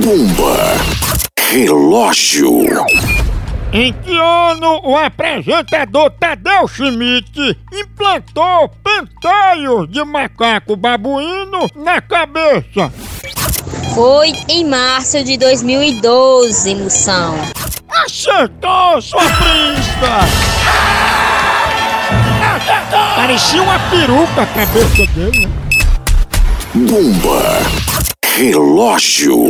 Bomba. Relógio. Em que ano o apresentador Tadeu Schmidt implantou penteios de macaco babuíno na cabeça? Foi em março de 2012, Moção. Acertou, sua príncipa! Parecia uma peruca a cabeça dele. Bomba. Relógio.